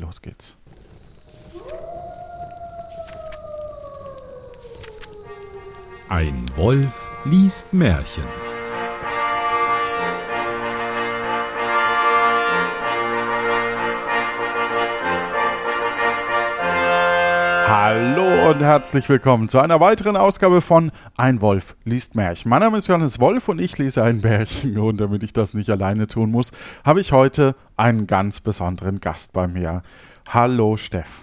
los geht's. Ein Wolf liest Märchen. Hallo und herzlich willkommen zu einer weiteren Ausgabe von Ein Wolf liest Märchen. Mein Name ist Johannes Wolf und ich lese ein Märchen. Und damit ich das nicht alleine tun muss, habe ich heute einen ganz besonderen Gast bei mir. Hallo Steff.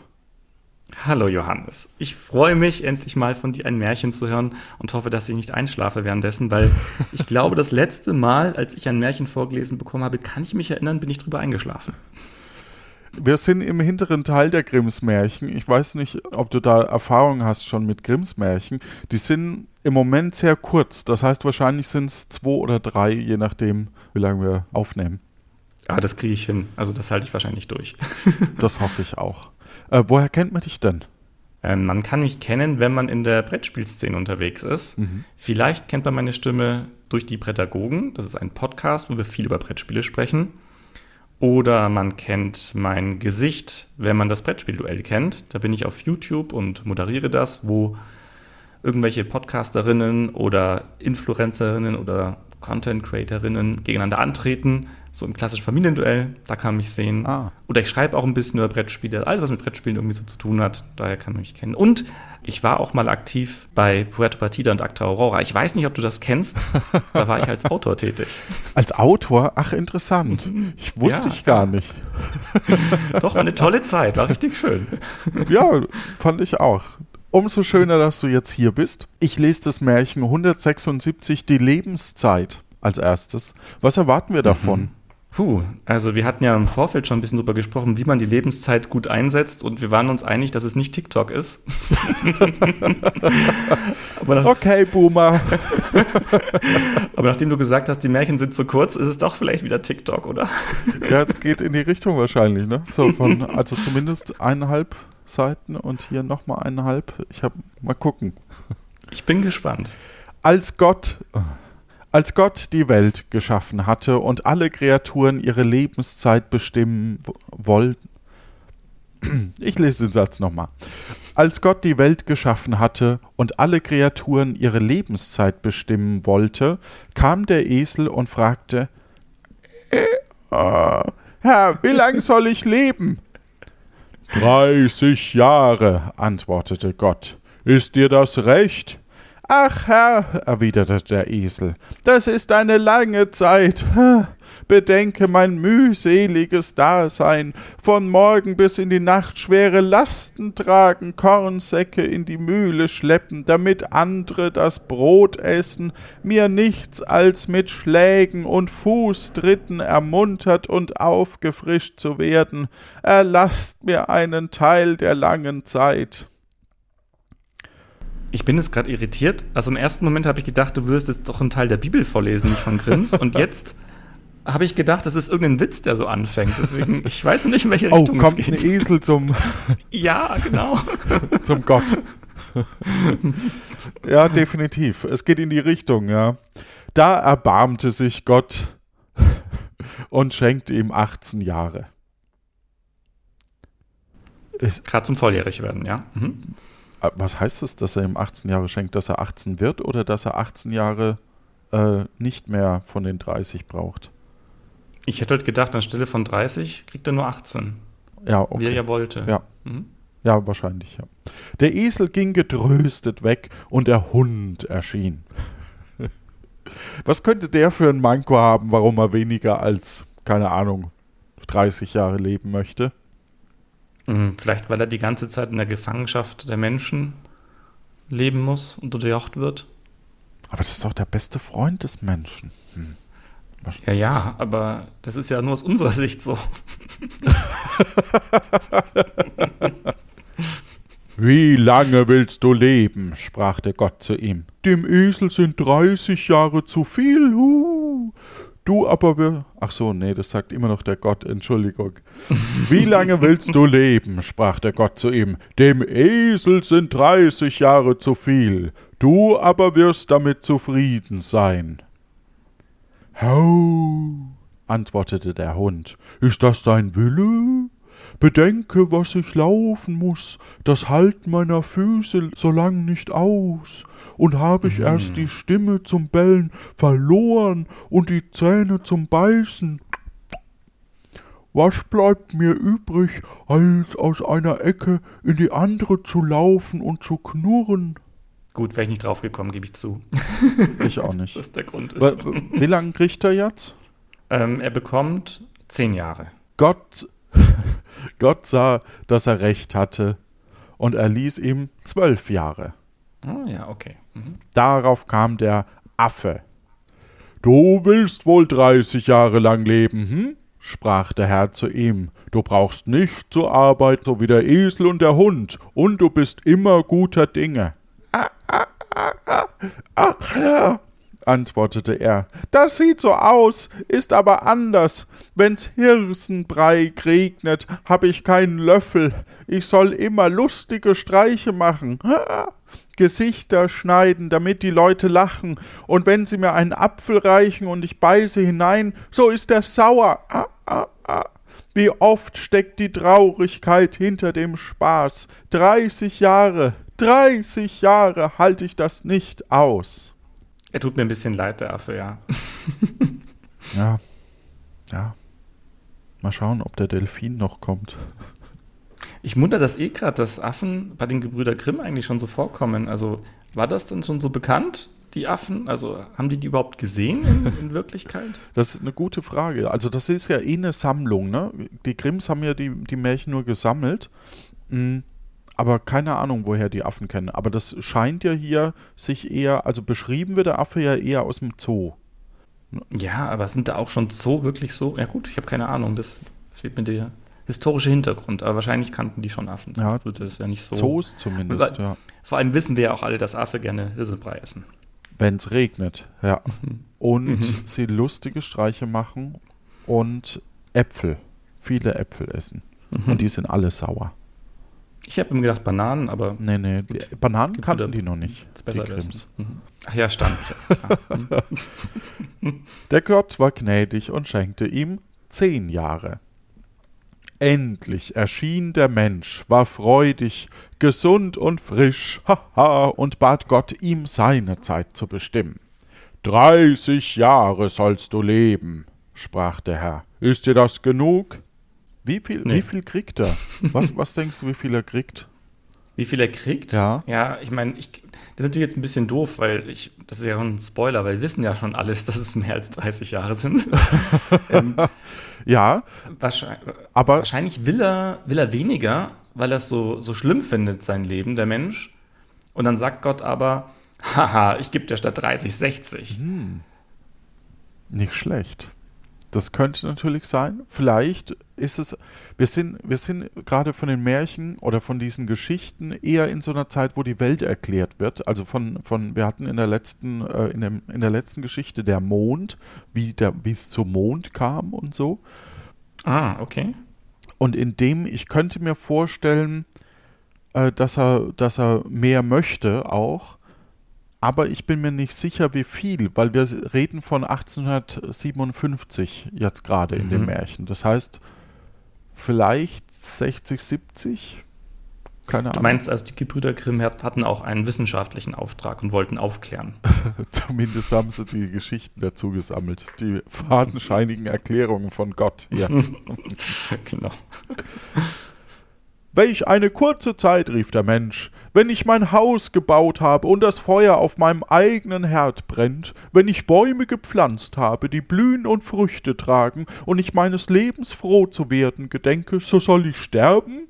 Hallo Johannes. Ich freue mich, endlich mal von dir ein Märchen zu hören und hoffe, dass ich nicht einschlafe währenddessen, weil ich glaube, das letzte Mal, als ich ein Märchen vorgelesen bekommen habe, kann ich mich erinnern, bin ich drüber eingeschlafen. Wir sind im hinteren Teil der Grimms Märchen. Ich weiß nicht, ob du da Erfahrung hast schon mit Grimms Märchen. Die sind im Moment sehr kurz. Das heißt, wahrscheinlich sind es zwei oder drei, je nachdem, wie lange wir aufnehmen. Ah, das kriege ich hin. Also das halte ich wahrscheinlich durch. das hoffe ich auch. Äh, woher kennt man dich denn? Ähm, man kann mich kennen, wenn man in der Brettspielszene unterwegs ist. Mhm. Vielleicht kennt man meine Stimme durch die Prädagogen. Das ist ein Podcast, wo wir viel über Brettspiele sprechen. Oder man kennt mein Gesicht, wenn man das Brettspielduell kennt. Da bin ich auf YouTube und moderiere das, wo irgendwelche Podcasterinnen oder Influencerinnen oder Content Creatorinnen gegeneinander antreten, so im klassischen Familienduell, da kann man mich sehen. Ah. Oder ich schreibe auch ein bisschen über Brettspiele, alles was mit Brettspielen irgendwie so zu tun hat, daher kann man mich kennen. Und ich war auch mal aktiv bei Puerto Partida und Acta Aurora. Ich weiß nicht, ob du das kennst, da war ich als Autor tätig. Als Autor? Ach, interessant. Ich wusste ja, ich gar nicht. Doch, eine tolle Zeit, war richtig schön. Ja, fand ich auch. Umso schöner, dass du jetzt hier bist. Ich lese das Märchen 176, die Lebenszeit als erstes. Was erwarten wir davon? Mhm. Puh, also wir hatten ja im Vorfeld schon ein bisschen drüber gesprochen, wie man die Lebenszeit gut einsetzt und wir waren uns einig, dass es nicht TikTok ist. okay, Boomer. Aber nachdem du gesagt hast, die Märchen sind zu kurz, ist es doch vielleicht wieder TikTok, oder? ja, es geht in die Richtung wahrscheinlich, ne? So von, also zumindest eineinhalb Seiten und hier nochmal eineinhalb. Ich habe mal gucken. Ich bin gespannt. Als Gott, als Gott die Welt geschaffen hatte und alle Kreaturen ihre Lebenszeit bestimmen wollten. Ich lese den Satz nochmal. Als Gott die Welt geschaffen hatte und alle Kreaturen ihre Lebenszeit bestimmen wollte, kam der Esel und fragte: äh, Herr, wie lang soll ich leben? Dreißig Jahre, antwortete Gott. Ist dir das recht? Ach Herr, erwiderte der Esel, das ist eine lange Zeit. Bedenke mein mühseliges Dasein, von Morgen bis in die Nacht schwere Lasten tragen, Kornsäcke in die Mühle schleppen, damit andre das Brot essen, mir nichts als mit Schlägen und Fußtritten ermuntert und aufgefrischt zu werden. Erlasst mir einen Teil der langen Zeit. Ich bin jetzt gerade irritiert. Also im ersten Moment habe ich gedacht, du würdest jetzt doch einen Teil der Bibel vorlesen, nicht von Grimms. Und jetzt habe ich gedacht, das ist irgendein Witz, der so anfängt. Deswegen, ich weiß nicht, in welche oh, Richtung oh, kommt es geht. ein Esel zum... ja, genau. zum Gott. ja, definitiv. Es geht in die Richtung, ja. Da erbarmte sich Gott und schenkte ihm 18 Jahre. Gerade zum Volljährig werden, ja. Mhm. Äh, was heißt es, dass er ihm 18 Jahre schenkt? Dass er 18 wird oder dass er 18 Jahre äh, nicht mehr von den 30 braucht? Ich hätte halt gedacht, anstelle von 30 kriegt er nur 18. Ja, okay. Wie er ja wollte. Ja. Mhm. Ja, wahrscheinlich, ja. Der Esel ging getröstet weg und der Hund erschien. Was könnte der für ein Manko haben, warum er weniger als, keine Ahnung, 30 Jahre leben möchte? Mhm, vielleicht, weil er die ganze Zeit in der Gefangenschaft der Menschen leben muss und unterjocht wird. Aber das ist doch der beste Freund des Menschen. Hm. Ja, ja, aber das ist ja nur aus unserer Sicht so. Wie lange willst du leben? sprach der Gott zu ihm. Dem Esel sind dreißig Jahre zu viel. Uh. Du aber. Ach so, nee, das sagt immer noch der Gott, Entschuldigung. Wie lange willst du leben? sprach der Gott zu ihm. Dem Esel sind dreißig Jahre zu viel. Du aber wirst damit zufrieden sein. Hau, antwortete der Hund. Ist das dein Wille? Bedenke, was ich laufen muss, das Halt meiner Füße so lang nicht aus. Und hab ich erst die Stimme zum Bellen verloren und die Zähne zum Beißen. Was bleibt mir übrig, als aus einer Ecke in die andere zu laufen und zu knurren? Gut, wäre ich nicht drauf gekommen, gebe ich zu. Ich auch nicht. Ist der Grund ist. Wa- Wie lange kriegt er jetzt? Ähm, er bekommt zehn Jahre. Gott, Gott sah, dass er recht hatte, und er ließ ihm zwölf Jahre. Oh ja, okay. Mhm. Darauf kam der Affe. Du willst wohl dreißig Jahre lang leben, hm? sprach der Herr zu ihm. Du brauchst nicht zur Arbeit, so wie der Esel und der Hund, und du bist immer guter Dinge. Ach Herr, antwortete er, das sieht so aus, ist aber anders. Wenn's Hirsenbrei regnet, hab ich keinen Löffel. Ich soll immer lustige Streiche machen. Gesichter schneiden, damit die Leute lachen. Und wenn sie mir einen Apfel reichen und ich beiße hinein, so ist er sauer. Wie oft steckt die Traurigkeit hinter dem Spaß? Dreißig Jahre, dreißig Jahre halte ich das nicht aus. Er tut mir ein bisschen leid, der Affe, ja. Ja, ja. Mal schauen, ob der Delfin noch kommt. Ich wundere das eh gerade, dass Affen bei den Gebrüder Grimm eigentlich schon so vorkommen. Also war das denn schon so bekannt, die Affen? Also haben die die überhaupt gesehen in, in Wirklichkeit? Das ist eine gute Frage. Also das ist ja eh eine Sammlung, ne? Die Grimms haben ja die, die Märchen nur gesammelt. Mm, Aber keine Ahnung, woher die Affen kennen. Aber das scheint ja hier sich eher, also beschrieben wird der Affe ja eher aus dem Zoo. Ja, aber sind da auch schon so wirklich so? Ja gut, ich habe keine Ahnung. Das fehlt mir der historische Hintergrund. Aber wahrscheinlich kannten die schon Affen. Ja, würde es ja nicht so. Zoos zumindest, Aber- ja. Vor allem wissen wir ja auch alle, dass Affe gerne Hirsebrei essen. Wenn es regnet, ja. Und sie lustige Streiche machen und Äpfel, viele Äpfel essen. Und die sind alle sauer. Ich habe mir gedacht Bananen, aber Nee, nee, die Bananen kannten die noch nicht, ist die essen. Mhm. Ach ja. Mhm. Der Gott war gnädig und schenkte ihm zehn Jahre. Endlich erschien der Mensch, war freudig, gesund und frisch, haha, und bat Gott, ihm seine Zeit zu bestimmen. Dreißig Jahre sollst du leben, sprach der Herr. Ist dir das genug? Wie viel, Nee. wie viel kriegt er? Was, was denkst du, wie viel er kriegt? Wie viel er kriegt? Ja. Ja, ich meine, ich, das ist natürlich jetzt ein bisschen doof, weil ich, das ist ja ein Spoiler, weil wir wissen ja schon alles, dass es mehr als 30 Jahre sind. ähm, Ja, wahrscheinlich, aber wahrscheinlich will er, will er weniger, weil er es so, so schlimm findet, sein Leben, der Mensch. Und dann sagt Gott aber, haha, ich gebe dir statt 30 60. Nicht schlecht. Das könnte natürlich sein. Vielleicht ist es. Wir sind, wir sind gerade von den Märchen oder von diesen Geschichten eher in so einer Zeit, wo die Welt erklärt wird. Also von, von wir hatten in der letzten, äh, in, dem, in der letzten Geschichte der Mond, wie der, wie es zum Mond kam und so. Ah, okay. Und in dem, ich könnte mir vorstellen, äh, dass, er, dass er mehr möchte auch, aber ich bin mir nicht sicher, wie viel, weil wir reden von 1857 jetzt gerade in dem Mhm. Märchen. Das heißt, vielleicht 60, 70? Keine Du Ahnung. meinst also, die Gebrüder Grimm hat- hatten auch einen wissenschaftlichen Auftrag und wollten aufklären. Zumindest haben sie die Geschichten dazu gesammelt. Die fadenscheinigen Erklärungen von Gott. Ja. genau. Welch eine kurze Zeit, rief der Mensch, wenn ich mein Haus gebaut habe und das Feuer auf meinem eigenen Herd brennt, wenn ich Bäume gepflanzt habe, die blühen und Früchte tragen, und ich meines Lebens froh zu werden gedenke, so soll ich sterben?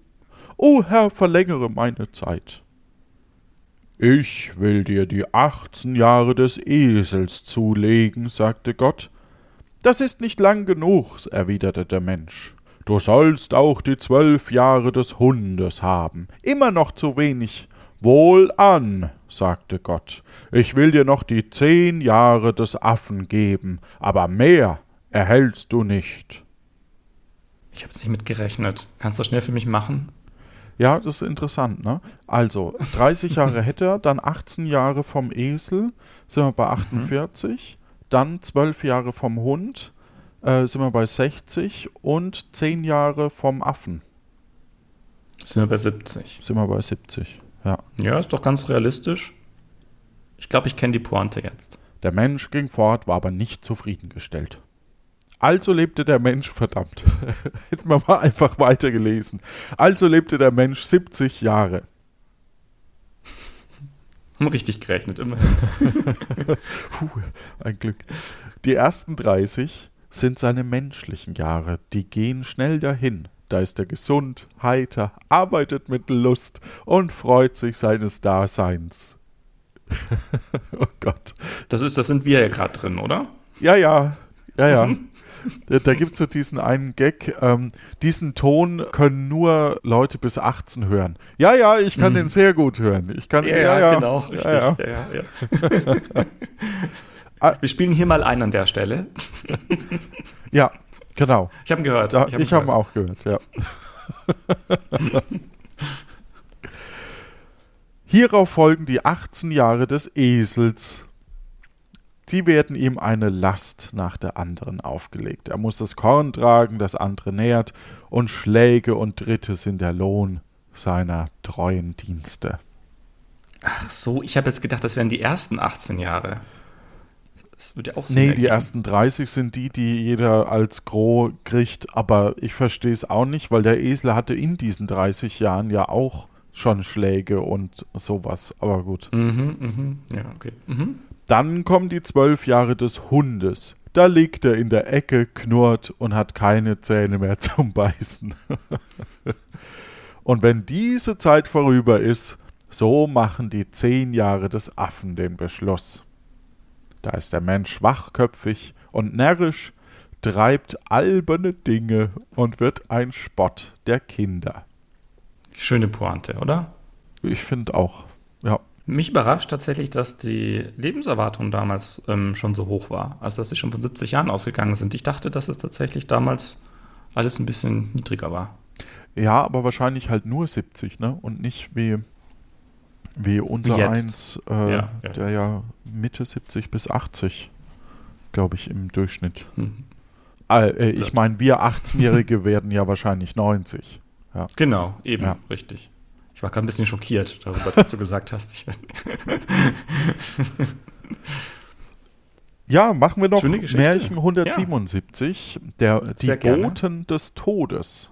O Herr, verlängere meine Zeit. Ich will dir die achtzehn Jahre des Esels zulegen, sagte Gott. Das ist nicht lang genug, erwiderte der Mensch. Du sollst auch die zwölf Jahre des Hundes haben. Immer noch zu wenig. Wohlan, sagte Gott. Ich will dir noch die zehn Jahre des Affen geben, aber mehr erhältst du nicht. Ich habe es nicht mitgerechnet. Kannst du das schnell für mich machen? Ja, das ist interessant, ne? Also, 30 Jahre hätte er, dann 18 Jahre vom Esel, sind wir bei 48, dann 12 Jahre vom Hund, äh, sind wir bei 60 und 10 Jahre vom Affen. Sind wir bei 70. Sind wir bei 70. Ja. Ja, ist doch ganz realistisch. Ich glaube, ich kenne die Pointe jetzt. Der Mensch ging fort, war aber nicht zufriedengestellt. Also lebte der Mensch, verdammt, hätten wir mal einfach weitergelesen. Also lebte der Mensch 70 Jahre. Haben richtig gerechnet, immerhin. Puh, ein Glück. Die ersten 30 sind seine menschlichen Jahre, die gehen schnell dahin. Da ist er gesund, heiter, arbeitet mit Lust und freut sich seines Daseins. oh Gott. Das, ist, das sind wir ja gerade drin, oder? Ja, ja, ja, ja. Da, da gibt es so diesen einen Gag, ähm, diesen Ton können nur Leute bis 18 hören. Ja, ja, ich kann Mhm. den sehr gut hören. Ich kann, Ja, ja, ja, genau, richtig. Ja, ja. Ja, ja. Wir spielen hier mal ein an der Stelle. ja genau. Ich habe ihn gehört. Hab ich habe ihn gehört. auch gehört, ja. Hierauf folgen die 18 Jahre des Esels. Die werden ihm eine Last nach der anderen aufgelegt. Er muss das Korn tragen, das andere nährt, und Schläge und Tritte sind der Lohn seiner treuen Dienste. Ach so, ich habe jetzt gedacht, das wären die ersten 18 Jahre. Das würde ja auch Sinn Nee, die ergeben. ersten 30 sind die, die jeder als Gros kriegt, aber ich verstehe es auch nicht, weil der Esel hatte in diesen 30 Jahren ja auch schon Schläge und sowas, aber gut. Mhm, mhm. Ja, okay. Mhm. Dann kommen die zwölf Jahre des Hundes. Da liegt er in der Ecke, knurrt und hat keine Zähne mehr zum Beißen. und wenn diese Zeit vorüber ist, so machen die zehn Jahre des Affen den Beschluss. Da ist der Mensch wachköpfig und närrisch, treibt alberne Dinge und wird ein Spott der Kinder. Schöne Pointe, oder? Ich finde auch, ja. Mich überrascht tatsächlich, dass die Lebenserwartung damals ähm, schon so hoch war. Also, dass sie schon von 70 Jahren ausgegangen sind. Ich dachte, dass es tatsächlich damals alles ein bisschen niedriger war. Ja, aber wahrscheinlich halt nur 70, ne? Und nicht wie, wie unser jetzt. eins, äh, Ja, ja. der ja Mitte 70 bis 80, glaube ich, im Durchschnitt. Mhm. Äh, äh, ich Ja. meine, wir 18-Jährige werden ja wahrscheinlich 90. Genau, eben, Ja. richtig. Ich war gerade ein bisschen schockiert darüber, dass du gesagt hast. Ja, machen wir noch. Märchen 177, der, die gerne. Boten des Todes.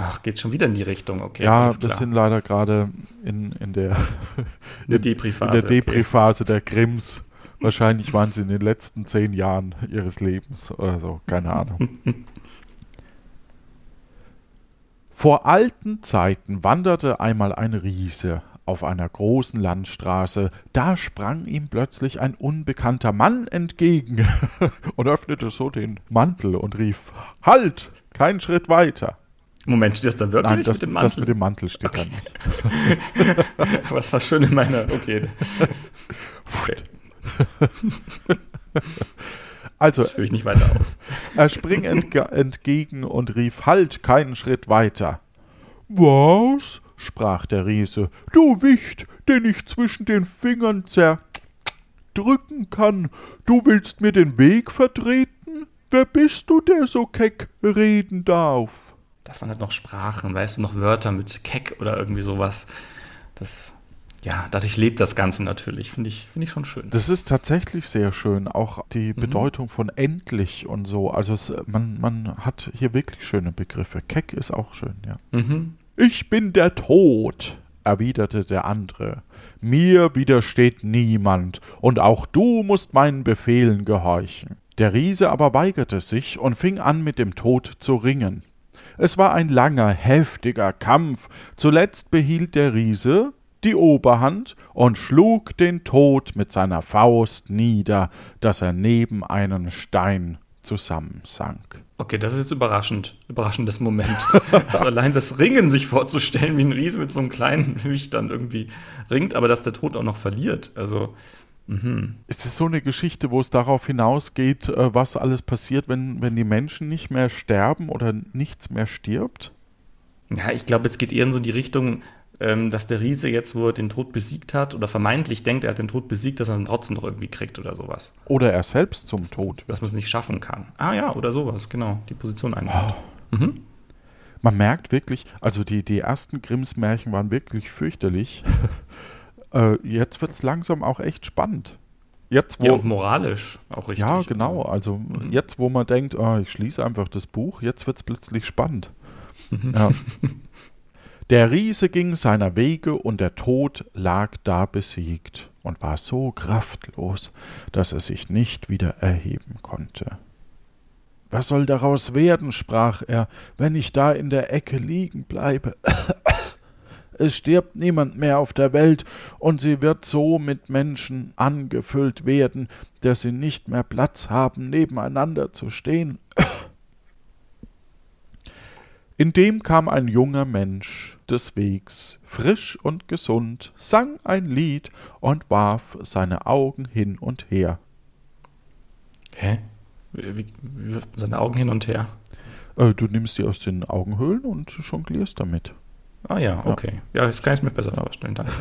Ach, geht schon wieder in die Richtung, okay. ja, wir sind leider gerade in, in der, in Depri-Phase. der okay. Depri-Phase der Grimms. Wahrscheinlich waren sie in den letzten zehn Jahren ihres Lebens oder so, keine Ahnung. Vor alten Zeiten wanderte einmal ein Riese auf einer großen Landstraße. Da sprang ihm plötzlich ein unbekannter Mann entgegen und öffnete so den Mantel und rief: Halt! Kein Schritt weiter. Moment, steht das da wirklich Nein, das mit dem das Mantel? mit dem Mantel steht da nicht. Es war schön in meiner. Okay. okay. Also, Das führe ich nicht weiter aus. Er spring entge entgegen und rief Halt, keinen Schritt weiter. Was? sprach der Riese. Du Wicht, den ich zwischen den Fingern zerdrücken kann. Du willst mir den Weg vertreten? Wer bist du, der so keck reden darf? Das waren halt noch Sprachen, weißt du, noch Wörter mit Keck oder irgendwie sowas. Das, ja, dadurch lebt das Ganze natürlich. Finde ich, finde ich schon schön. Das ist tatsächlich sehr schön, auch die Bedeutung von endlich und so. Also es, man, man hat hier wirklich schöne Begriffe. Keck ist auch schön, ja. Mhm. Ich bin der Tod, erwiderte der andere. Mir widersteht niemand, und auch du musst meinen Befehlen gehorchen. Der Riese aber weigerte sich und fing an, mit dem Tod zu ringen. Es war ein langer, heftiger Kampf. Zuletzt behielt der Riese die Oberhand und schlug den Tod mit seiner Faust nieder, dass er neben einen Stein zusammensank. Okay, das ist jetzt überraschend. Überraschendes Moment. also allein das Ringen sich vorzustellen, wie ein Riese mit so einem kleinen Wicht dann irgendwie ringt, aber dass der Tod auch noch verliert. Also, mhm. Ist es so eine Geschichte, wo es darauf hinausgeht, äh, was alles passiert, wenn, wenn die Menschen nicht mehr sterben oder nichts mehr stirbt? Ja, ich glaube, es geht eher in so die Richtung, ähm, dass der Riese jetzt, wo er den Tod besiegt hat, oder vermeintlich denkt, er hat den Tod besiegt, dass er ihn trotzdem noch irgendwie kriegt oder sowas. Oder er selbst zum Tod wird? Dass man es nicht schaffen kann. Ah ja, oder sowas, genau. Die Position einnimmt. Mhm. Man merkt wirklich, also die, die ersten Grimms Märchen waren wirklich fürchterlich. äh, jetzt wird es langsam auch echt spannend. Jetzt, wo, ja, und moralisch auch richtig. Ja, genau. Also mhm. jetzt, wo man denkt, oh, ich schließe einfach das Buch, jetzt wird es plötzlich spannend. Mhm. Ja. Der Riese ging seiner Wege und der Tod lag da besiegt und war so kraftlos, dass er sich nicht wieder erheben konnte. Was soll daraus werden, sprach er, wenn ich da in der Ecke liegen bleibe? Es stirbt niemand mehr auf der Welt, und sie wird so mit Menschen angefüllt werden, dass sie nicht mehr Platz haben, nebeneinander zu stehen. Indem kam ein junger Mensch des Wegs, frisch und gesund, sang ein Lied und warf seine Augen hin und her. Hä? Wie, wie, wie wirft man seine Augen hin und her? Äh, du nimmst die aus den Augenhöhlen und jonglierst damit. Ah ja, okay. Ja, das kann ich mir besser vorstellen, danke.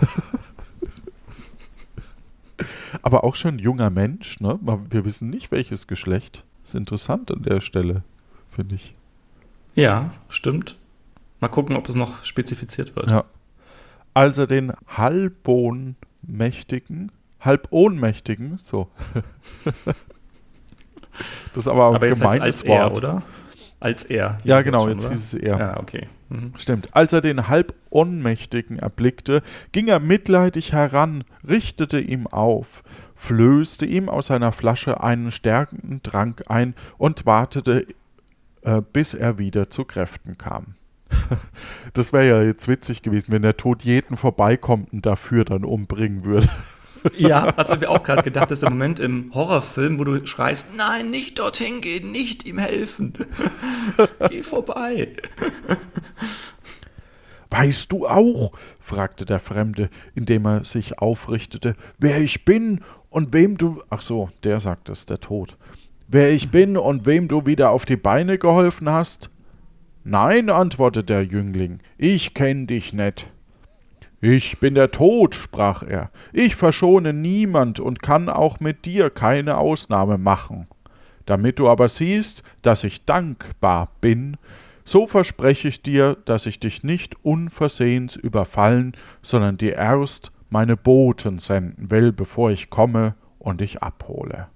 Aber auch schon junger Mensch, ne? Wir wissen nicht, welches Geschlecht. Ist interessant an der Stelle, finde ich. Ja, stimmt. Mal gucken, ob es noch spezifiziert wird. Ja. Also den Halbohnmächtigen, Halbohnmächtigen, so. das ist aber, aber ein gemeines Wort. Er, oder? Als er. Ja, genau, jetzt, schon, jetzt hieß es er. Ja, okay. Mhm. Stimmt. Als er den Halbohnmächtigen erblickte, ging er mitleidig heran, richtete ihm auf, flößte ihm aus seiner Flasche einen stärkenden Trank ein und wartete, äh, bis er wieder zu Kräften kam. das wäre ja jetzt witzig gewesen, wenn der Tod jeden vorbeikommt und dafür dann umbringen würde. Ja, das habe ich auch gerade gedacht, dass im Moment im Horrorfilm, wo du schreist, nein, nicht dorthin gehen, nicht ihm helfen. Geh vorbei. Weißt du auch, fragte der Fremde, indem er sich aufrichtete, wer ich bin und wem du. Ach so, der sagt es, der Tod. Wer ich bin und wem du wieder auf die Beine geholfen hast? Nein, antwortete der Jüngling, ich kenn dich nicht. Ich bin der Tod, sprach er, ich verschone niemand und kann auch mit dir keine Ausnahme machen. Damit du aber siehst, dass ich dankbar bin, so verspreche ich dir, dass ich dich nicht unversehens überfallen, sondern dir erst meine Boten senden will, bevor ich komme und dich abhole.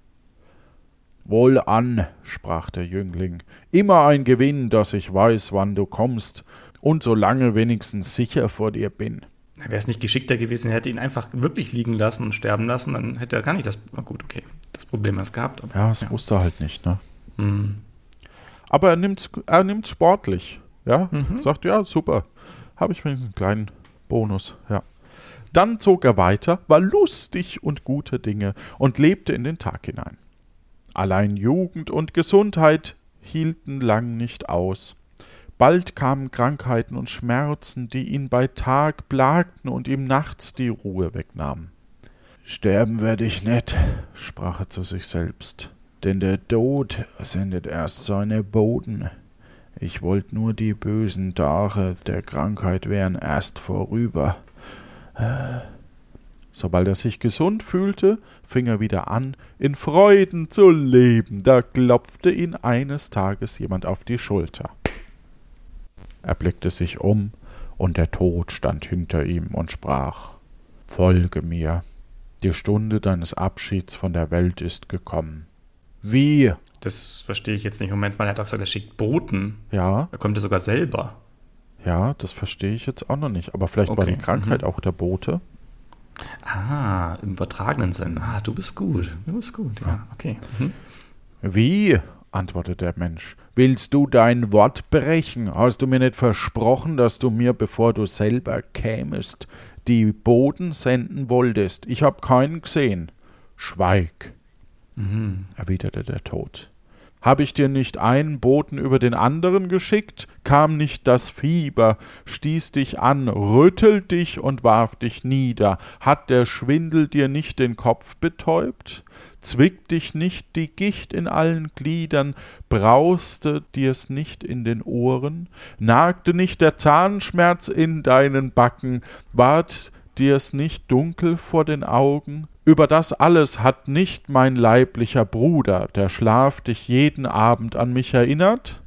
Wohlan, sprach der Jüngling, immer ein Gewinn, dass ich weiß, wann du kommst und so lange wenigstens sicher vor dir bin. Wäre es nicht geschickter gewesen, er hätte ihn einfach wirklich liegen lassen und sterben lassen, dann hätte er gar nicht das. Na gut, okay, das Problem erst gehabt. Aber, ja, das ja. wusste er halt nicht, ne? Mhm. Aber er nimmt es er nimmt's sportlich. Ja, mhm. sagt, ja, super. Habe ich wenigstens einen kleinen Bonus, ja. Dann zog er weiter, war lustig und gute Dinge und lebte in den Tag hinein. Allein Jugend und Gesundheit hielten lang nicht aus. Bald kamen Krankheiten und Schmerzen, die ihn bei Tag plagten und ihm nachts die Ruhe wegnahmen. Sterben werde ich nicht, sprach er zu sich selbst, denn der Tod sendet erst seine Boden. Ich wollte nur die bösen Tage der Krankheit wären erst vorüber. Sobald er sich gesund fühlte, fing er wieder an, in Freuden zu leben. Da klopfte ihn eines Tages jemand auf die Schulter. Er blickte sich um, und der Tod stand hinter ihm und sprach Folge mir, die Stunde deines Abschieds von der Welt ist gekommen. Wie? Das verstehe ich jetzt nicht. Moment mal, er hat doch gesagt, er schickt Boten. Ja. Er kommt ja sogar selber. Ja, das verstehe ich jetzt auch noch nicht. Aber vielleicht okay. war die Krankheit mhm. auch der Bote. Ah, im übertragenen Sinn. Ah, du bist gut. Du bist gut, ja, okay. Mhm. Wie? Antwortete der Mensch. Willst du dein Wort brechen? Hast du mir nicht versprochen, dass du mir, bevor du selber kämest, die Boden senden wolltest? Ich hab keinen gesehen. Schweig, mhm. erwiderte der Tod. Hab ich dir nicht einen Boten über den anderen geschickt? Kam nicht das Fieber, stieß dich an, rüttelt dich und warf dich nieder? Hat der Schwindel dir nicht den Kopf betäubt? Zwickt dich nicht die Gicht in allen Gliedern? Brauste dir's nicht in den Ohren? Nagte nicht der Zahnschmerz in deinen Backen? Ward dir's nicht dunkel vor den Augen? Über das alles hat nicht mein leiblicher Bruder, der Schlaf dich jeden Abend an mich erinnert?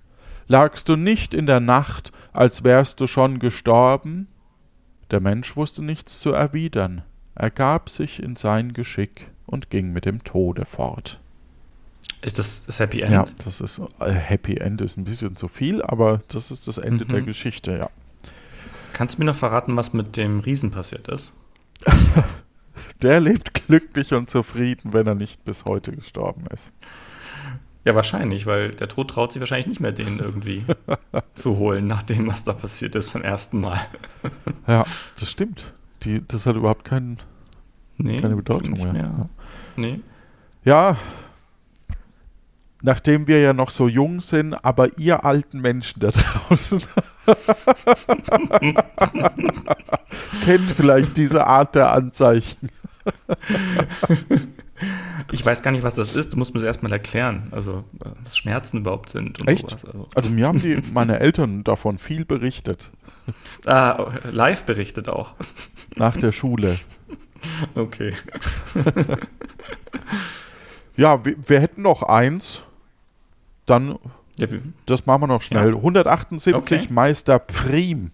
Lagst du nicht in der Nacht, als wärst du schon gestorben? Der Mensch wusste nichts zu erwidern, er gab sich in sein Geschick und ging mit dem Tode fort. Ist das das Happy End? Ja, das ist äh, Happy End ist ein bisschen zu viel, aber das ist das Ende Mhm. der Geschichte, ja. Kannst du mir noch verraten, was mit dem Riesen passiert ist? Der lebt glücklich und zufrieden, wenn er nicht bis heute gestorben ist. Ja, wahrscheinlich, weil der Tod traut sich wahrscheinlich nicht mehr, den irgendwie zu holen, nach dem, was da passiert ist beim ersten Mal. Ja, das stimmt. Die, das hat überhaupt keinen, Nee, keine Bedeutung mehr. mehr. Nee. Ja, nachdem wir ja noch so jung sind, aber ihr alten Menschen da draußen kennt vielleicht diese Art der Anzeichen. Ich weiß gar nicht, was das ist. Du musst mir das erstmal erklären. Also, was Schmerzen überhaupt sind und Echt? sowas. Also, Also mir haben die meine Eltern davon viel berichtet ah, live berichtet auch. nach der Schule. Okay. Ja, wir, wir hätten noch eins. Dann, Ja, das machen wir noch schnell. Ja. 178 Okay. Meister Pfriem.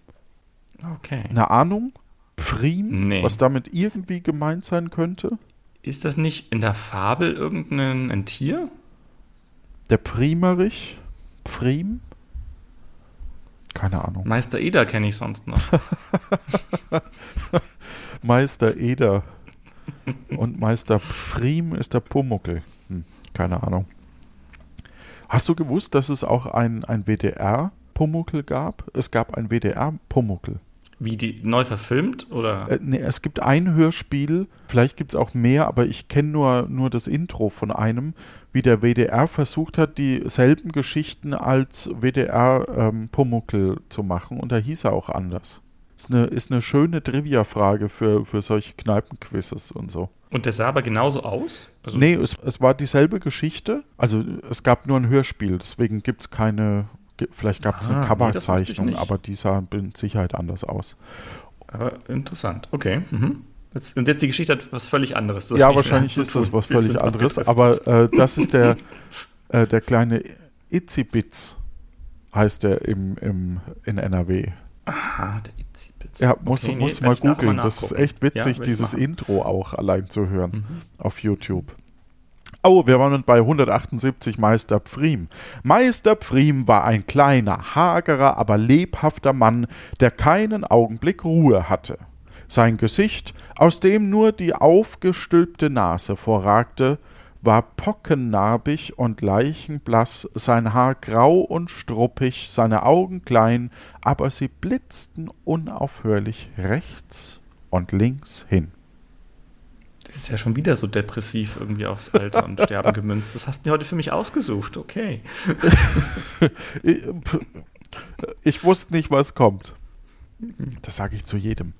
okay. Eine Ahnung? Pfriem? Nee. Was damit irgendwie gemeint sein könnte? Ist das nicht in der Fabel irgendein ein Tier? Der Primerich? Pfriem? Keine Ahnung. Meister Eder kenne ich sonst noch. Meister Eder. Und Meister Pfriem ist der Pumuckel. Hm, keine Ahnung. Hast du gewusst, dass es auch ein, ein WDR-Pumuckel gab? Es gab ein WDR-Pumuckel. Wie die neu verfilmt oder? Äh, nee, es gibt ein Hörspiel, vielleicht gibt es auch mehr, aber ich kenne nur, nur das Intro von einem, wie der WDR versucht hat, dieselben Geschichten als WDR-Pumuckel zu machen und da hieß er auch anders. Ist eine, ist eine schöne Trivia-Frage für, für solche Kneipenquizzes und so. Und der sah aber genauso aus? Also, Nee, es, es war dieselbe Geschichte. Also es gab nur ein Hörspiel, deswegen gibt es keine, vielleicht gab es Ah, eine nee, ich Coverzeichnung, nicht. aber die sah mit Sicherheit anders aus. Aber interessant. Okay. Mhm. Jetzt, und jetzt die Geschichte hat was völlig anderes. Das ja, wahrscheinlich ist das was völlig anderes, aber äh, das ist der, äh, der kleine Itzibitz, heißt der im, im, in NRW. Aha, der Itzibitz. Ja, musst, Okay, nee, musst werd mal googeln. Das ist echt witzig, Ja, dieses. Intro auch allein zu hören Mhm. auf YouTube. Oh, wir waren bei 178 Meister Pfriem. Meister Pfriem war ein kleiner, hagerer, aber lebhafter Mann, der keinen Augenblick Ruhe hatte. Sein Gesicht, aus dem nur die aufgestülpte Nase vorragte, war pockennarbig und leichenblaß, sein Haar grau und struppig, seine Augen klein, aber sie blitzten unaufhörlich rechts und links hin. Das ist ja schon wieder so depressiv irgendwie aufs Alter und Sterben gemünzt. Das hast du heute für mich ausgesucht. Okay. Ich, wusste nicht, was kommt. Das sage ich zu jedem.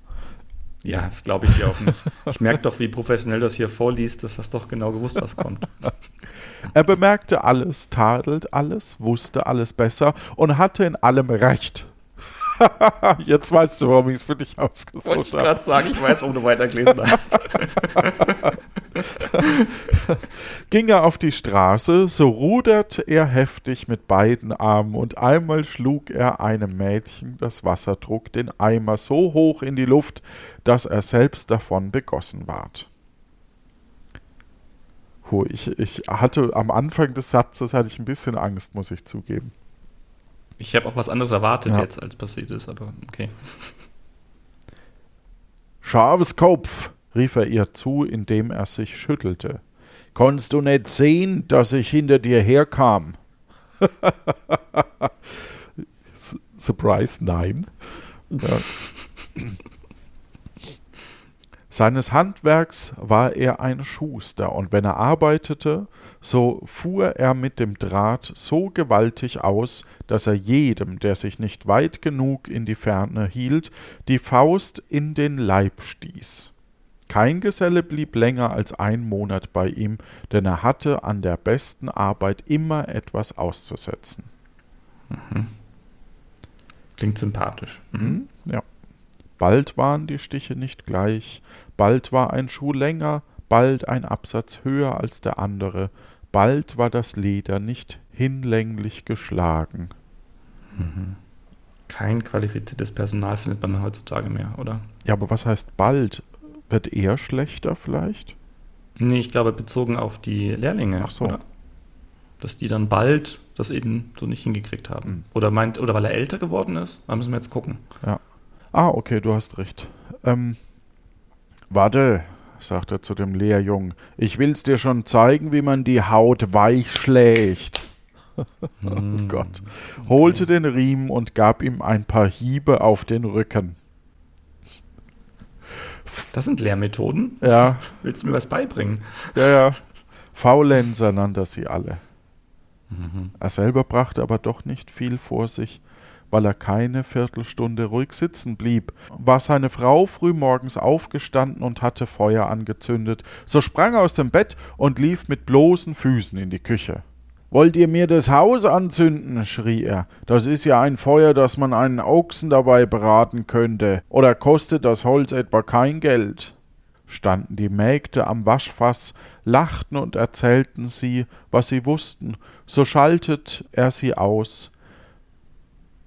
Ja, das glaube ich dir auch nicht. Ich merke doch, wie professionell das hier vorliest, dass das doch genau gewusst, was kommt. Er bemerkte alles, tadelt alles, wusste alles besser und hatte in allem Recht. Jetzt weißt du, warum ich es für dich Wollte ausgesucht ich habe. gerade sagen, ich weiß, warum du weitergelesen hast. Ging er auf die Straße, so ruderte er heftig mit beiden Armen und einmal schlug er einem Mädchen das Wasserdruck den Eimer so hoch in die Luft, dass er selbst davon begossen ward. Puh, ich, ich hatte am Anfang des Satzes hatte ich ein bisschen Angst, muss ich zugeben. Ich habe auch was anderes erwartet Ja. jetzt, als passiert ist, aber okay. Scharfes Kopf, rief er ihr zu, indem er sich schüttelte. Konntest du nicht sehen, dass ich hinter dir herkam? Surprise, nein. Ja. Seines Handwerks war er ein Schuster, und wenn er arbeitete, so fuhr er mit dem Draht so gewaltig aus, dass er jedem, der sich nicht weit genug in die Ferne hielt, die Faust in den Leib stieß. Kein Geselle blieb länger als ein Monat bei ihm, denn er hatte an der besten Arbeit immer etwas auszusetzen. Klingt sympathisch. Hm? Ja. Bald waren die Stiche nicht gleich, bald war ein Schuh länger, bald ein Absatz höher als der andere, bald war das Leder nicht hinlänglich geschlagen. Kein qualifiziertes Personal findet man heutzutage mehr, oder? Ja, aber was heißt bald? Wird eher schlechter vielleicht? Nee, ich glaube, bezogen auf die Lehrlinge. Ach so. Oder? Dass die dann bald das eben so nicht hingekriegt haben. Mhm. Oder meint, oder weil er älter geworden ist? Da müssen wir jetzt gucken. Ah, okay, du hast recht. Ähm, warte, sagt er zu dem Lehrjungen. Ich will's dir schon zeigen, wie man die Haut weich schlägt. oh Gott. Holte den Riemen und gab ihm ein paar Hiebe auf den Rücken. Das sind Lehrmethoden. Ja, Willst du mir was beibringen? ja, ja. Faulenzer nannte er sie alle. Er selber brachte aber doch nicht viel vor sich, weil er keine Viertelstunde ruhig sitzen blieb. War seine Frau frühmorgens aufgestanden und hatte Feuer angezündet, so sprang er aus dem Bett und lief mit bloßen Füßen in die Küche. Wollt ihr mir das Haus anzünden? schrie er. Das ist ja ein Feuer, dass man einen Ochsen dabei braten könnte. Oder kostet das Holz etwa kein Geld? Standen die Mägde am Waschfass, lachten und erzählten sie, was sie wussten, so schaltet er sie aus.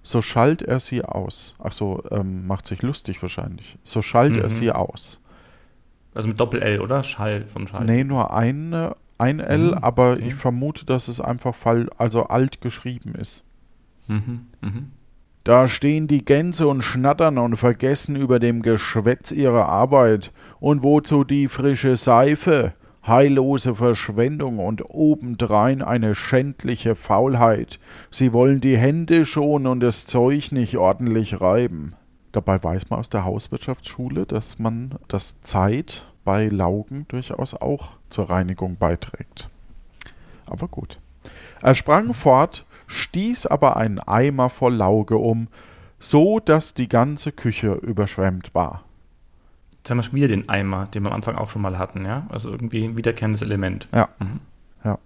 So schalt er sie aus. Ach so, ähm, macht sich lustig wahrscheinlich. So schalt er Mhm. sie aus. Also mit Doppel-L, oder? Schall von Schall. Nee, nur eine, ein L, Mhm, aber okay. ich vermute, dass es einfach fall, also alt geschrieben ist. Mhm, mhm. Da stehen die Gänse und schnattern und vergessen über dem Geschwätz ihrer Arbeit. Und wozu die frische Seife? Heillose Verschwendung und obendrein eine schändliche Faulheit. Sie wollen die Hände schonen und das Zeug nicht ordentlich reiben. Dabei weiß man aus der Hauswirtschaftsschule, dass man das Zeit bei Laugen durchaus auch zur Reinigung beiträgt. Aber gut. Er sprang fort, stieß aber einen Eimer voll Lauge um, so dass die ganze Küche überschwemmt war. Jetzt haben wir schon wieder den Eimer, den wir am Anfang auch schon mal hatten, ja? Also irgendwie ein wiederkehrendes Element. Ja. Mhm. ja.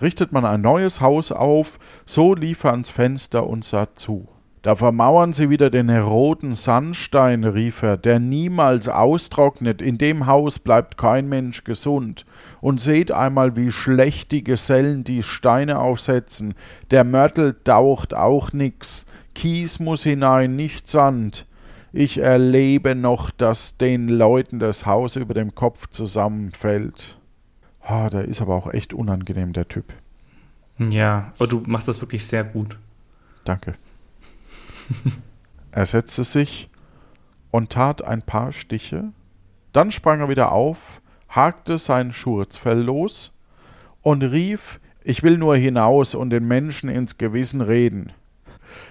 Richtet man ein neues Haus auf, so lief er ans Fenster und sah zu. Da vermauern sie wieder den roten Sandstein, rief er, der niemals austrocknet. In dem Haus bleibt kein Mensch gesund. Und seht einmal, wie schlecht die Gesellen die Steine aufsetzen. Der Mörtel taucht auch nix. Kies muss hinein, nicht Sand. Ich erlebe noch, dass den Leuten das Haus über dem Kopf zusammenfällt. Ah, der ist aber auch echt unangenehm, der Typ. Ja, aber du machst das wirklich sehr gut. Danke. er setzte sich und tat ein paar Stiche. Dann sprang er wieder auf, hakte sein Schurzfell los und rief: Ich will nur hinaus und den Menschen ins Gewissen reden.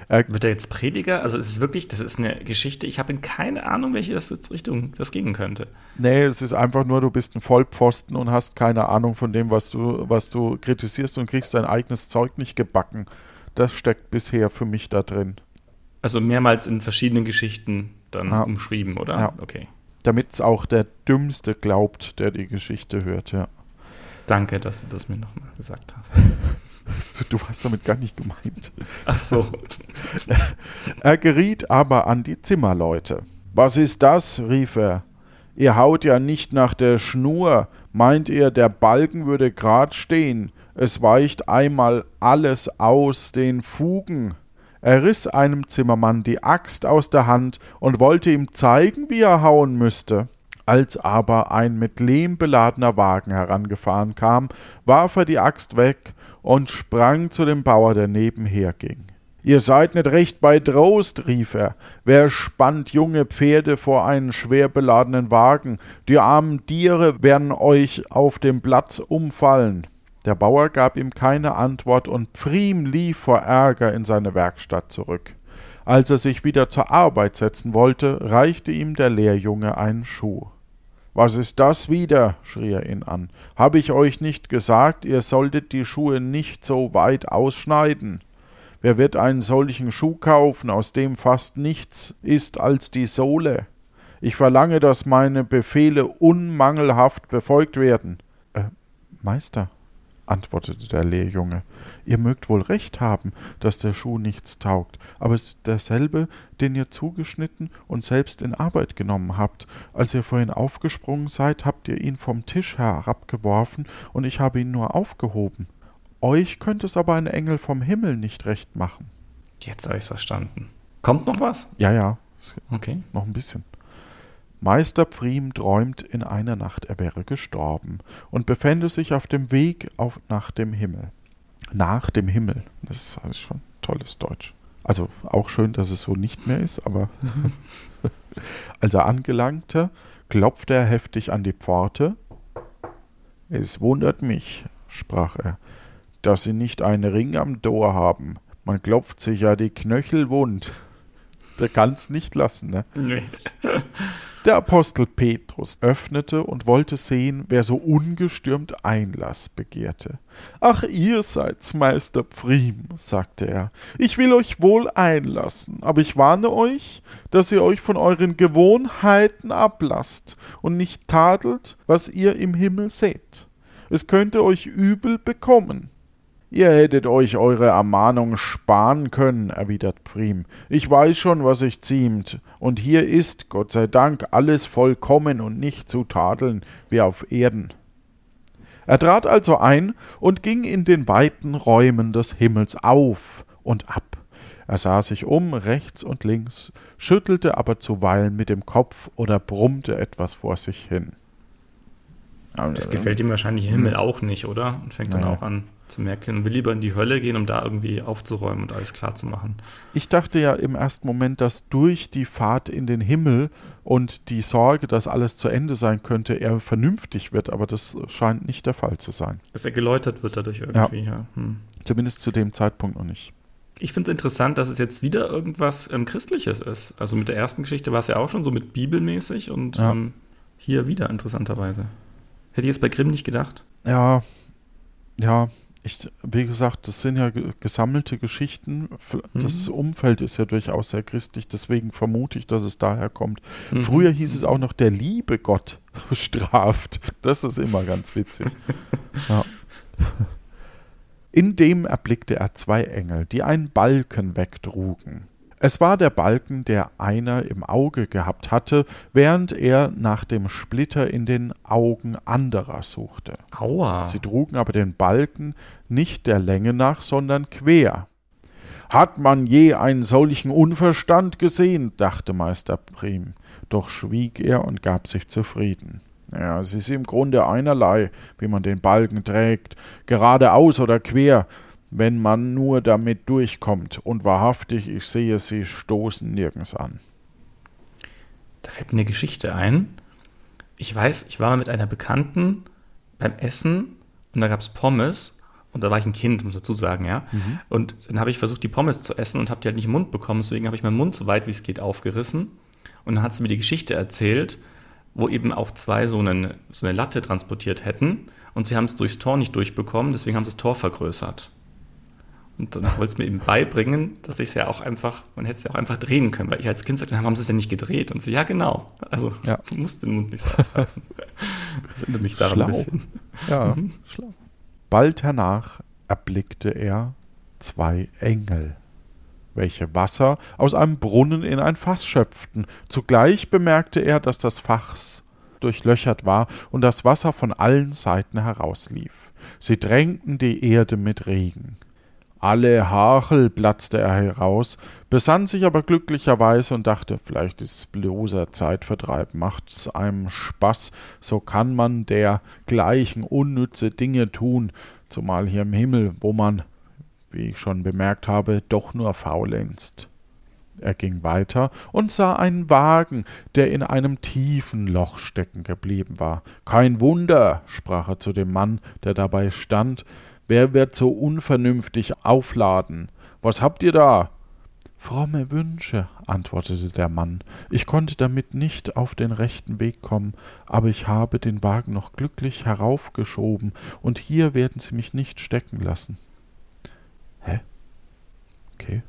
Er, Wird er jetzt Prediger? Also es ist wirklich, das ist eine Geschichte, ich habe keine Ahnung, welche das jetzt Richtung das gehen könnte. nee, es ist einfach nur, du bist ein Vollpfosten und hast keine Ahnung von dem, was du, was du kritisierst und kriegst dein eigenes Zeug nicht gebacken. Das steckt bisher für mich da drin. Also mehrmals in verschiedenen Geschichten dann Ja. umschrieben, oder? Ja. Okay. Damit es auch der Dümmste glaubt, der die Geschichte hört, ja. Danke, dass du das mir nochmal gesagt hast. Du hast damit gar nicht gemeint. Ach so. Er geriet aber an die Zimmerleute. Was ist das? rief er. Ihr haut ja nicht nach der Schnur. Meint ihr, der Balken würde grad stehen? Es weicht einmal alles aus den Fugen. Er riss einem Zimmermann die Axt aus der Hand und wollte ihm zeigen, wie er hauen müsste. Als aber ein mit Lehm beladener Wagen herangefahren kam, warf er die Axt weg und sprang zu dem Bauer, der nebenher ging. Ihr seid nicht recht bei Trost, rief er. Wer spannt junge Pferde vor einen schwer beladenen Wagen? Die armen Tiere werden euch auf dem Platz umfallen. Der Bauer gab ihm keine Antwort und Pfriem lief vor Ärger in seine Werkstatt zurück. Als er sich wieder zur Arbeit setzen wollte, reichte ihm der Lehrjunge einen Schuh. Was ist das wieder? schrie er ihn an. Habe ich euch nicht gesagt, ihr solltet die Schuhe nicht so weit ausschneiden? Wer wird einen solchen Schuh kaufen, aus dem fast nichts ist als die Sohle? Ich verlange, dass meine Befehle unmangelhaft befolgt werden. Äh, Meister, antwortete der Lehrjunge, ihr mögt wohl recht haben, dass der Schuh nichts taugt, aber es ist derselbe, den ihr zugeschnitten und selbst in Arbeit genommen habt. Als ihr vorhin aufgesprungen seid, habt ihr ihn vom Tisch herabgeworfen, und ich habe ihn nur aufgehoben. Euch könnte es aber ein Engel vom Himmel nicht recht machen. Jetzt habe ich es verstanden. Kommt noch was? Ja, ja, Okay. noch ein bisschen. Meister Pfriem träumt in einer Nacht, er wäre gestorben und befände sich auf dem Weg auf, nach dem Himmel. Nach dem Himmel. Das ist alles schon tolles Deutsch. Also auch schön, dass es so nicht mehr ist, aber als er angelangte, klopfte er heftig an die Pforte. Es wundert mich, sprach er, dass Sie nicht einen Ring am Tor haben. Man klopft sich ja die Knöchel wund. Der kann's nicht lassen, ne? Nee. Der Apostel Petrus öffnete und wollte sehen, wer so ungestürmt Einlass begehrte. Ach, ihr seid's, Meister Pfriem, sagte er. Ich will euch wohl einlassen, aber ich warne euch, dass ihr euch von euren Gewohnheiten ablasst und nicht tadelt, was ihr im Himmel seht. Es könnte euch übel bekommen. Ihr hättet euch eure Ermahnung sparen können, erwidert Pfriem. Ich weiß schon, was sich ziemt, und hier ist, Gott sei Dank, alles vollkommen und nicht zu tadeln wie auf Erden. Er trat also ein und ging in den weiten Räumen des Himmels auf und ab. Er sah sich um, rechts und links, schüttelte aber zuweilen mit dem Kopf oder brummte etwas vor sich hin. Das gefällt ihm wahrscheinlich im Himmel auch nicht, oder? Und fängt dann Naja. auch an zu merken und will lieber in die Hölle gehen, um da irgendwie aufzuräumen und alles klar zu machen. Ich dachte ja im ersten Moment, dass durch die Fahrt in den Himmel und die Sorge, dass alles zu Ende sein könnte, er vernünftig wird, aber das scheint nicht der Fall zu sein. Dass er geläutert wird dadurch irgendwie, ja. Hm. Zumindest zu dem Zeitpunkt noch nicht. Ich finde es interessant, dass es jetzt wieder irgendwas ähm, Christliches ist. Also mit der ersten Geschichte war es ja auch schon so mit bibelmäßig und Ja. ähm, hier wieder interessanterweise. Hätte ich jetzt bei Grimm nicht gedacht. Ja, ja, ich, wie gesagt, das sind ja ge- gesammelte Geschichten. Das Umfeld ist ja durchaus sehr christlich, deswegen vermute ich, dass es daher kommt. Mhm. Früher hieß es auch noch, der liebe Gott straft. Das ist immer ganz witzig. ja. In dem erblickte er zwei Engel, die einen Balken wegtrugen. Es war der Balken, der einer im Auge gehabt hatte, während er nach dem Splitter in den Augen anderer suchte. Aua. Sie trugen aber den Balken nicht der Länge nach, sondern quer. Hat man je einen solchen Unverstand gesehen? dachte Meister Prim. Doch schwieg er und gab sich zufrieden. Ja, es ist im Grunde einerlei, wie man den Balken trägt, geradeaus oder quer, wenn man nur damit durchkommt. Und wahrhaftig, ich sehe, sie stoßen nirgends an. Da fällt mir eine Geschichte ein. Ich weiß, ich war mal mit einer Bekannten beim Essen und da gab es Pommes und da war ich ein Kind, muss ich dazu sagen, ja. Und dann habe ich versucht, die Pommes zu essen und habe die halt nicht im Mund bekommen, deswegen habe ich meinen Mund so weit wie es geht aufgerissen. Und dann hat sie mir die Geschichte erzählt, wo eben auch zwei so, einen, so eine Latte transportiert hätten und sie haben es durchs Tor nicht durchbekommen, deswegen haben sie das Tor vergrößert. Und dann wollte es mir eben beibringen, dass ich es ja auch einfach, man hätte es ja auch einfach drehen können, weil ich als Kind sagte, haben sie es ja nicht gedreht? Und sie, ja genau. Also Ja. du musst den Mund nicht so aufreißen. Das erinnert mich daran ein Schlau. bisschen. Ja, schlau. Bald hernach erblickte er zwei Engel, welche Wasser aus einem Brunnen in ein Fass schöpften. Zugleich bemerkte er, dass das Fass durchlöchert war und das Wasser von allen Seiten herauslief. Sie drängten die Erde mit Regen. Alle Hachel platzte er heraus, besann sich aber glücklicherweise und dachte, vielleicht ist es bloßer Zeitvertreib, macht's einem Spaß, so kann man dergleichen unnütze Dinge tun, zumal hier im Himmel, wo man, wie ich schon bemerkt habe, doch nur faulenzt. Er ging weiter und sah einen Wagen, der in einem tiefen Loch stecken geblieben war. Kein Wunder, sprach er zu dem Mann, der dabei stand, wer wird so unvernünftig aufladen? Was habt ihr da? Fromme Wünsche, antwortete der Mann. Ich konnte damit nicht auf den rechten Weg kommen, aber ich habe den Wagen noch glücklich heraufgeschoben, und hier werden sie mich nicht stecken lassen. Hä? Okay.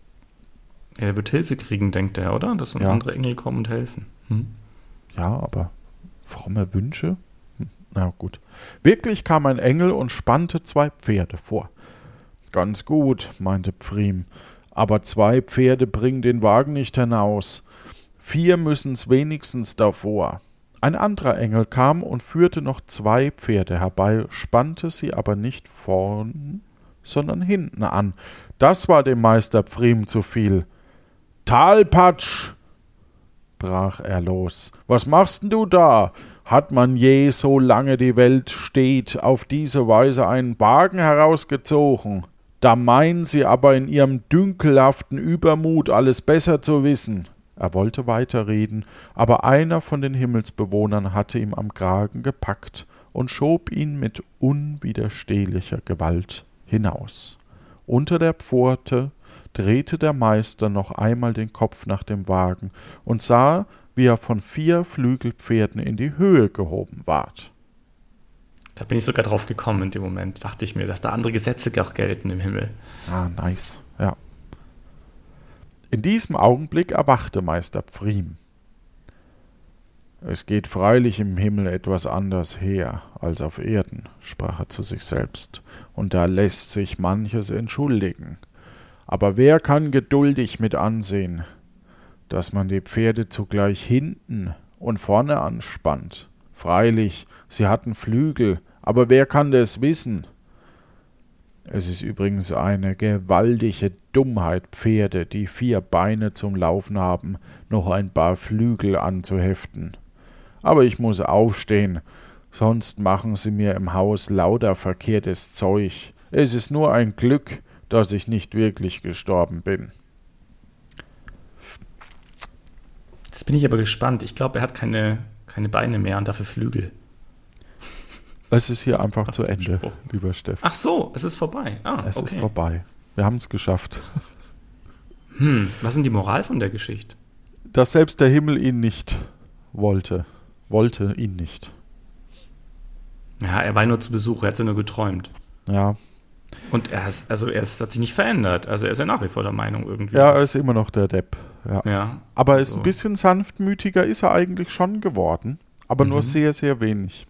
Ja, er wird Hilfe kriegen, denkt er, oder? Dass dann Ja. andere Engel kommen und helfen. Hm? Ja, aber fromme Wünsche? Na gut. Wirklich kam ein Engel und spannte zwei Pferde vor. Ganz gut, meinte Pfriem, aber zwei Pferde bringen den Wagen nicht hinaus. Vier müssen's wenigstens davor. Ein anderer Engel kam und führte noch zwei Pferde herbei, spannte sie aber nicht vorn, sondern hinten an. Das war dem Meister Pfriem zu viel. Talpatsch! brach er los. Was machst denn du da? Hat man je, so lange die Welt steht, auf diese Weise einen Wagen herausgezogen? Da meinen sie aber in ihrem dünkelhaften Übermut alles besser zu wissen. Er wollte weiterreden, aber einer von den Himmelsbewohnern hatte ihm am Kragen gepackt und schob ihn mit unwiderstehlicher Gewalt hinaus. Unter der Pforte drehte der Meister noch einmal den Kopf nach dem Wagen und sah, wie er von vier Flügelpferden in die Höhe gehoben ward. Da bin ich sogar drauf gekommen in dem Moment, dachte ich mir, dass da andere Gesetze auch gelten im Himmel. Ah, nice, ja. In diesem Augenblick erwachte Meister Pfriem. Es geht freilich im Himmel etwas anders her als auf Erden, sprach er zu sich selbst, und da lässt sich manches entschuldigen. Aber wer kann geduldig mit ansehen, dass man die Pferde zugleich hinten und vorne anspannt? Freilich, sie hatten Flügel, aber wer kann das wissen? Es ist übrigens eine gewaltige Dummheit, Pferde, die vier Beine zum Laufen haben, noch ein paar Flügel anzuheften. Aber ich muss aufstehen, sonst machen sie mir im Haus lauter verkehrtes Zeug. Es ist nur ein Glück, dass ich nicht wirklich gestorben bin. Jetzt bin ich aber gespannt. Ich glaube, er hat keine, keine Beine mehr und dafür Flügel. Es ist hier einfach Ach, zu Ende, Spruch. lieber Steff. Ach so, es ist vorbei. Ah, es okay. ist vorbei. Wir haben es geschafft. Hm, was ist die Moral von der Geschichte? Dass selbst der Himmel ihn nicht wollte. Wollte ihn nicht. Ja, er war nur zu Besuch, er hat ja nur geträumt. Ja, und er ist, also er ist, hat sich nicht verändert. Also er ist ja nach wie vor der Meinung irgendwie. Ja, er ist immer noch der Depp. Ja. ja aber also. ist ein bisschen sanftmütiger ist er eigentlich schon geworden. Aber mhm. nur sehr, sehr wenig.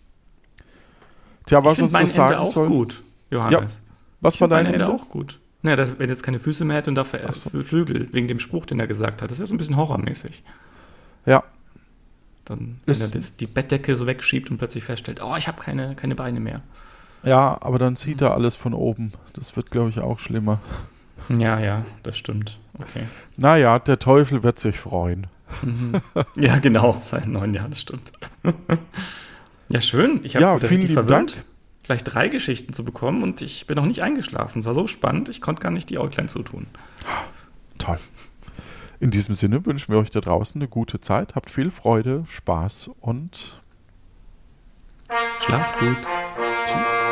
Tja, was uns das sagen Ende auch soll. gut, Johannes. Ja. Was ich war dein Ende? Ende auch gut. Naja, dass, wenn jetzt keine Füße mehr hätte und dafür so. Flügel, wegen dem Spruch, den er gesagt hat. Das wäre so ein bisschen horrormäßig. Ja. Dann, wenn ist er die Bettdecke so wegschiebt und plötzlich feststellt, oh, ich habe keine, keine Beine mehr. Ja, aber dann sieht er alles von oben. Das wird, glaube ich, auch schlimmer. Ja, ja, das stimmt. Okay. Naja, der Teufel wird sich freuen. Mhm. Ja, genau, seit neun Jahren, das stimmt. ja, schön. Ich habe ja, vielen lieben verwirrt, Dank. gleich drei Geschichten zu bekommen und ich bin noch nicht eingeschlafen. Es war so spannend, ich konnte gar nicht die Äuglein zutun. Toll. In diesem Sinne wünschen wir euch da draußen eine gute Zeit. Habt viel Freude, Spaß und schlaft gut. Tschüss.